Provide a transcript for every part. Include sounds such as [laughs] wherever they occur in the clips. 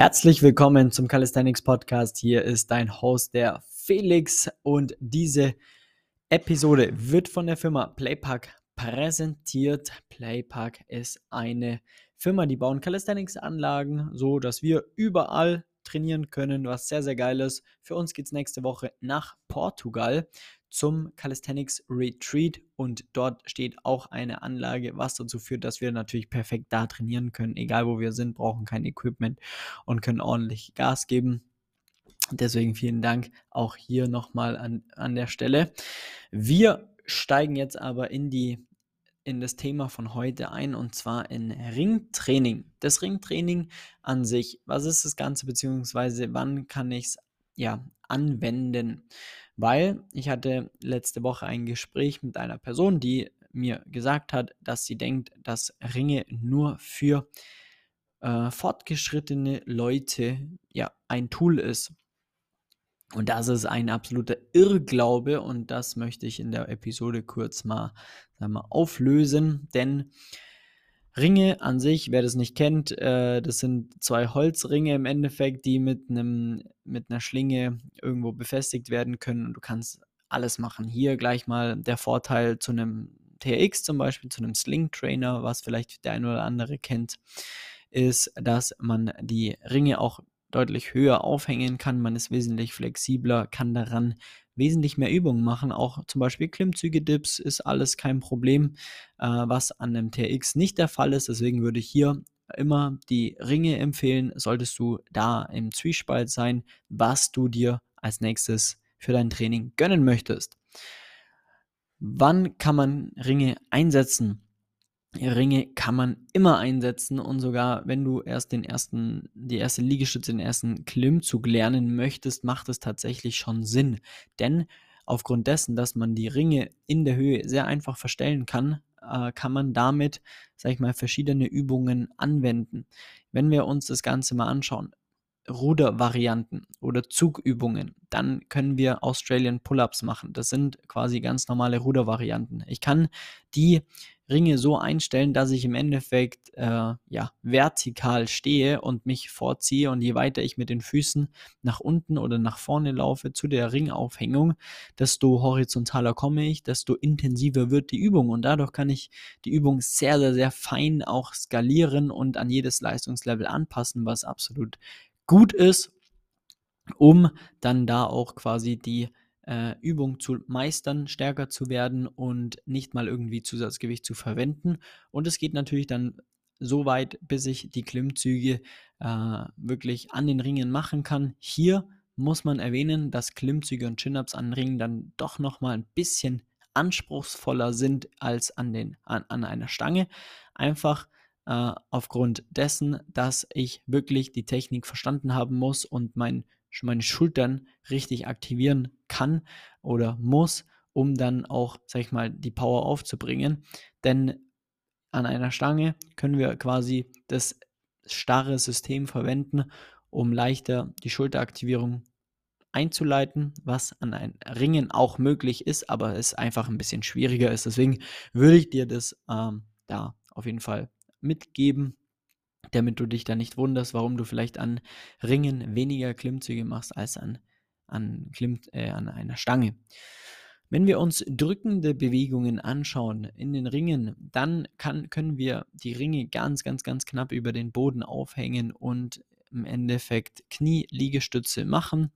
Herzlich willkommen zum Calisthenics Podcast. Hier ist dein Host, der Felix, und diese Episode wird von der Firma Playpack präsentiert. Playpack ist eine Firma, die bauen Calisthenics-Anlagen, so dass wir überall trainieren können, was sehr, sehr geil ist. Für uns geht es nächste Woche nach Portugal zum Calisthenics Retreat und dort steht auch eine Anlage, was dazu führt, dass wir natürlich perfekt da trainieren können, egal wo wir sind, brauchen kein Equipment und können ordentlich Gas geben. Deswegen vielen Dank auch hier nochmal an, an der Stelle. Wir steigen jetzt aber in die in das Thema von heute ein und zwar in Ringtraining. Das Ringtraining an sich, was ist das Ganze, beziehungsweise wann kann ich es ja, anwenden? Weil ich hatte letzte Woche ein Gespräch mit einer Person, die mir gesagt hat, dass sie denkt, dass Ringe nur für äh, fortgeschrittene Leute ja ein Tool ist. Und das ist ein absoluter Irrglaube und das möchte ich in der Episode kurz mal, wir, auflösen, denn Ringe an sich, wer das nicht kennt, äh, das sind zwei Holzringe im Endeffekt, die mit einem mit einer Schlinge irgendwo befestigt werden können und du kannst alles machen. Hier gleich mal der Vorteil zu einem TRX zum Beispiel, zu einem Sling Trainer, was vielleicht der eine oder andere kennt, ist, dass man die Ringe auch deutlich höher aufhängen kann. Man ist wesentlich flexibler, kann daran wesentlich mehr Übungen machen. Auch zum Beispiel Klimmzüge, Dips ist alles kein Problem, äh, was an einem TX nicht der Fall ist. Deswegen würde ich hier immer die Ringe empfehlen, solltest du da im Zwiespalt sein, was du dir als nächstes für dein Training gönnen möchtest. Wann kann man Ringe einsetzen? Ringe kann man immer einsetzen und sogar wenn du erst den ersten, die erste Liegestütze, den ersten Klimmzug lernen möchtest, macht es tatsächlich schon Sinn. Denn aufgrund dessen, dass man die Ringe in der Höhe sehr einfach verstellen kann, äh, kann man damit, sag ich mal, verschiedene Übungen anwenden. Wenn wir uns das Ganze mal anschauen, Rudervarianten oder Zugübungen, dann können wir Australian Pull-ups machen. Das sind quasi ganz normale Rudervarianten. Ich kann die Ringe so einstellen, dass ich im Endeffekt äh, ja, vertikal stehe und mich vorziehe. Und je weiter ich mit den Füßen nach unten oder nach vorne laufe zu der Ringaufhängung, desto horizontaler komme ich, desto intensiver wird die Übung. Und dadurch kann ich die Übung sehr, sehr, sehr fein auch skalieren und an jedes Leistungslevel anpassen, was absolut gut ist, um dann da auch quasi die äh, Übung zu meistern, stärker zu werden und nicht mal irgendwie Zusatzgewicht zu verwenden. Und es geht natürlich dann so weit, bis ich die Klimmzüge äh, wirklich an den Ringen machen kann. Hier muss man erwähnen, dass Klimmzüge und Chin-Ups an Ringen dann doch nochmal ein bisschen anspruchsvoller sind als an, den, an, an einer Stange. Einfach äh, aufgrund dessen, dass ich wirklich die Technik verstanden haben muss und mein meine Schultern richtig aktivieren kann oder muss, um dann auch, sag ich mal, die Power aufzubringen. Denn an einer Stange können wir quasi das starre System verwenden, um leichter die Schulteraktivierung einzuleiten, was an einem Ringen auch möglich ist, aber es einfach ein bisschen schwieriger ist. Deswegen würde ich dir das ähm, da auf jeden Fall mitgeben damit du dich da nicht wunderst, warum du vielleicht an Ringen weniger Klimmzüge machst als an, an, Klimm, äh, an einer Stange. Wenn wir uns drückende Bewegungen anschauen in den Ringen, dann kann, können wir die Ringe ganz, ganz, ganz knapp über den Boden aufhängen und im Endeffekt Knieliegestütze machen.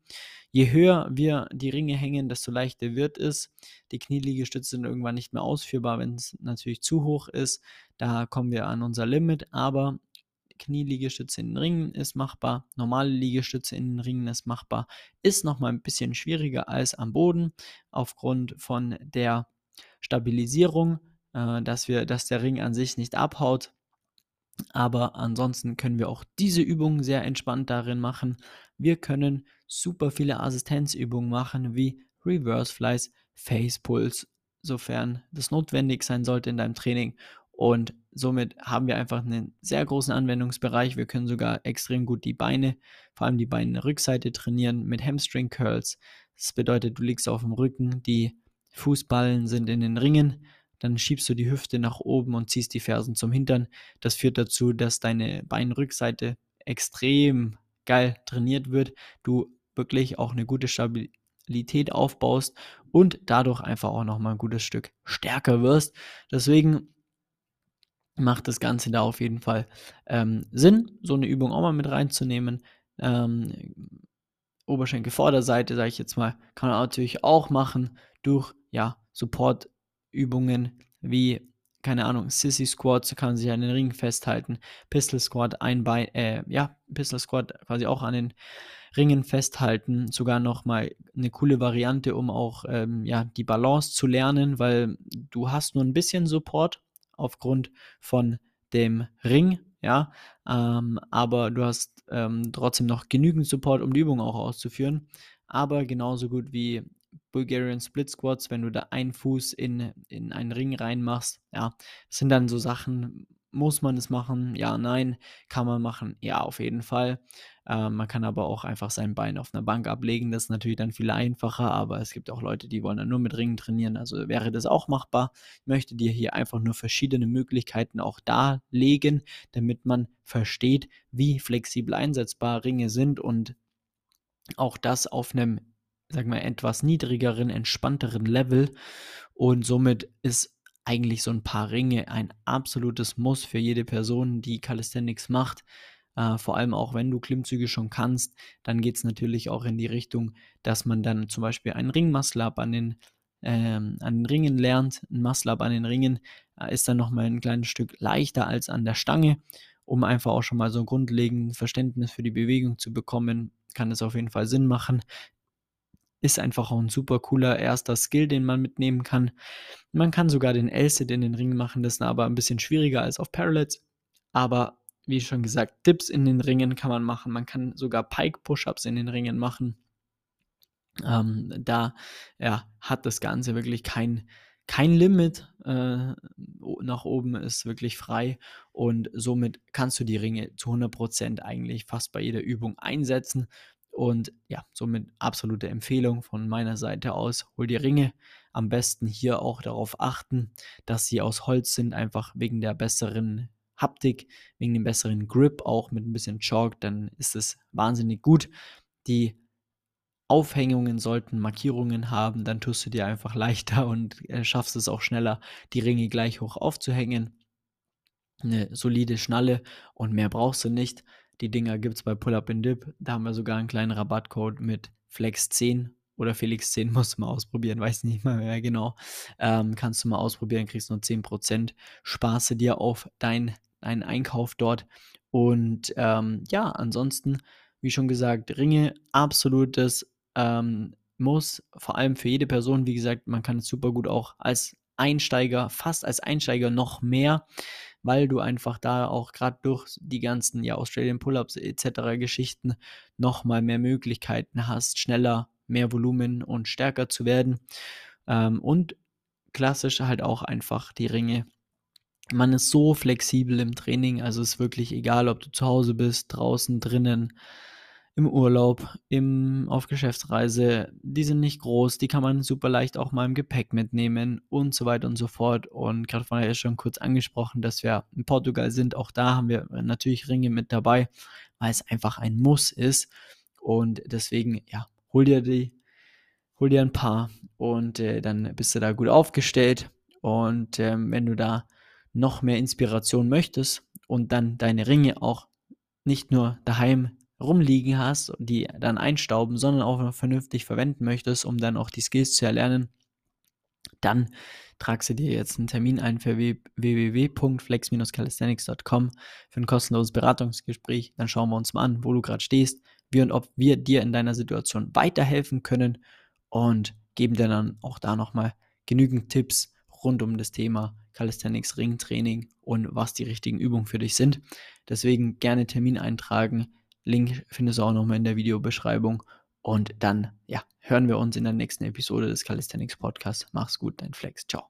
Je höher wir die Ringe hängen, desto leichter wird es. Die Knieliegestütze sind irgendwann nicht mehr ausführbar, wenn es natürlich zu hoch ist. Da kommen wir an unser Limit, aber Knieliegestütze in den Ringen ist machbar, normale Liegestütze in den Ringen ist machbar, ist nochmal ein bisschen schwieriger als am Boden aufgrund von der Stabilisierung, äh, dass, wir, dass der Ring an sich nicht abhaut. Aber ansonsten können wir auch diese Übungen sehr entspannt darin machen. Wir können super viele Assistenzübungen machen, wie Reverse Flies, Face Pulls, sofern das notwendig sein sollte in deinem Training. Und somit haben wir einfach einen sehr großen Anwendungsbereich. Wir können sogar extrem gut die Beine, vor allem die Beinrückseite trainieren mit Hamstring Curls. Das bedeutet, du liegst auf dem Rücken, die Fußballen sind in den Ringen, dann schiebst du die Hüfte nach oben und ziehst die Fersen zum Hintern. Das führt dazu, dass deine Beinrückseite extrem geil trainiert wird, du wirklich auch eine gute Stabilität aufbaust und dadurch einfach auch nochmal ein gutes Stück stärker wirst. Deswegen macht das Ganze da auf jeden Fall ähm, Sinn, so eine Übung auch mal mit reinzunehmen. Ähm, Oberschenkel-Vorderseite, sage ich jetzt mal, kann man natürlich auch machen durch ja, Supportübungen wie, keine Ahnung, Sissy Squats, kann man sich an den Ring festhalten, Pistol Squat, ein Bein, äh, ja, Pistol Squat quasi auch an den Ringen festhalten, sogar nochmal eine coole Variante, um auch ähm, ja, die Balance zu lernen, weil du hast nur ein bisschen Support aufgrund von dem Ring, ja, ähm, aber du hast ähm, trotzdem noch genügend Support, um die Übung auch auszuführen. Aber genauso gut wie Bulgarian Split Squats, wenn du da einen Fuß in, in einen Ring reinmachst, ja, sind dann so Sachen, muss man es machen? Ja, nein. Kann man machen? Ja, auf jeden Fall. Ähm, man kann aber auch einfach sein Bein auf einer Bank ablegen. Das ist natürlich dann viel einfacher, aber es gibt auch Leute, die wollen dann nur mit Ringen trainieren. Also wäre das auch machbar. Ich möchte dir hier einfach nur verschiedene Möglichkeiten auch darlegen, damit man versteht, wie flexibel einsetzbar Ringe sind und auch das auf einem, sag mal, etwas niedrigeren, entspannteren Level. Und somit ist eigentlich so ein paar Ringe ein absolutes Muss für jede Person, die Calisthenics macht. Äh, vor allem auch wenn du Klimmzüge schon kannst, dann geht es natürlich auch in die Richtung, dass man dann zum Beispiel einen Ring-Muscle-Up an den, ähm, an den Ringen lernt. Ein Muscle-Up an den Ringen äh, ist dann nochmal ein kleines Stück leichter als an der Stange, um einfach auch schon mal so ein grundlegendes Verständnis für die Bewegung zu bekommen. Kann es auf jeden Fall Sinn machen ist einfach auch ein super cooler erster Skill, den man mitnehmen kann. Man kann sogar den L-Sit in den Ringen machen, das ist aber ein bisschen schwieriger als auf Parallels. Aber wie schon gesagt, Dips in den Ringen kann man machen. Man kann sogar Pike-Push-Ups in den Ringen machen. Ähm, da ja, hat das Ganze wirklich kein, kein Limit. Äh, nach oben ist wirklich frei und somit kannst du die Ringe zu 100% eigentlich fast bei jeder Übung einsetzen. Und ja, somit absolute Empfehlung von meiner Seite aus. Hol dir Ringe. Am besten hier auch darauf achten, dass sie aus Holz sind, einfach wegen der besseren Haptik, wegen dem besseren Grip, auch mit ein bisschen Chalk, dann ist es wahnsinnig gut. Die Aufhängungen sollten Markierungen haben, dann tust du dir einfach leichter [laughs] und äh, schaffst es auch schneller, die Ringe gleich hoch aufzuhängen. Eine solide Schnalle und mehr brauchst du nicht. Die Dinger gibt es bei Pull Up and Dip. Da haben wir sogar einen kleinen Rabattcode mit Flex10 oder Felix10 [laughs] musst du mal ausprobieren, weiß nicht mal mehr genau. Ähm, kannst du mal ausprobieren, kriegst nur 10%. Spaße dir auf dein, deinen Einkauf dort. Und ähm, ja, ansonsten, wie schon gesagt, Ringe, absolutes ähm, Muss, vor allem für jede Person. Wie gesagt, man kann es super gut auch als Einsteiger, fast als Einsteiger noch mehr weil du einfach da auch gerade durch die ganzen ja, Australian Pull-ups etc. Geschichten nochmal mehr Möglichkeiten hast, schneller, mehr Volumen und stärker zu werden. Ähm, und klassisch halt auch einfach die Ringe. Man ist so flexibel im Training, also ist wirklich egal, ob du zu Hause bist, draußen, drinnen im Urlaub, im, auf Geschäftsreise. Die sind nicht groß, die kann man super leicht auch mal im Gepäck mitnehmen und so weiter und so fort. Und gerade vorher ist schon kurz angesprochen, dass wir in Portugal sind. Auch da haben wir natürlich Ringe mit dabei, weil es einfach ein Muss ist. Und deswegen, ja, hol dir die, hol dir ein paar und äh, dann bist du da gut aufgestellt. Und ähm, wenn du da noch mehr Inspiration möchtest und dann deine Ringe auch nicht nur daheim rumliegen hast und die dann einstauben, sondern auch noch vernünftig verwenden möchtest, um dann auch die Skills zu erlernen, dann tragst du dir jetzt einen Termin ein für www.flex-calisthenics.com für ein kostenloses Beratungsgespräch. Dann schauen wir uns mal an, wo du gerade stehst, wie und ob wir dir in deiner Situation weiterhelfen können und geben dir dann auch da nochmal genügend Tipps rund um das Thema Calisthenics, Ringtraining und was die richtigen Übungen für dich sind. Deswegen gerne Termin eintragen Link findest du auch nochmal in der Videobeschreibung. Und dann, ja, hören wir uns in der nächsten Episode des Calisthenics Podcasts. Mach's gut, dein Flex. Ciao.